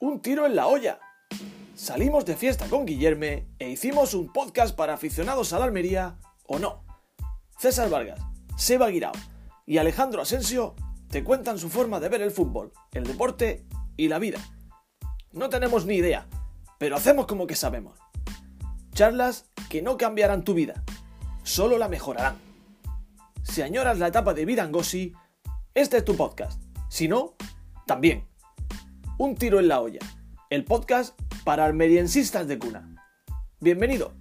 un tiro en la olla. Salimos de fiesta con Guillerme e hicimos un podcast para aficionados a la Almería o no. César Vargas, Seba Guirao y Alejandro Asensio te cuentan su forma de ver el fútbol, el deporte y la vida. No tenemos ni idea, pero hacemos como que sabemos. Charlas que no cambiarán tu vida, solo la mejorarán. Si añoras la etapa de Vidangosi, este es tu podcast. Si no, también. Un tiro en la olla, el podcast para almeriensistas de cuna. Bienvenido.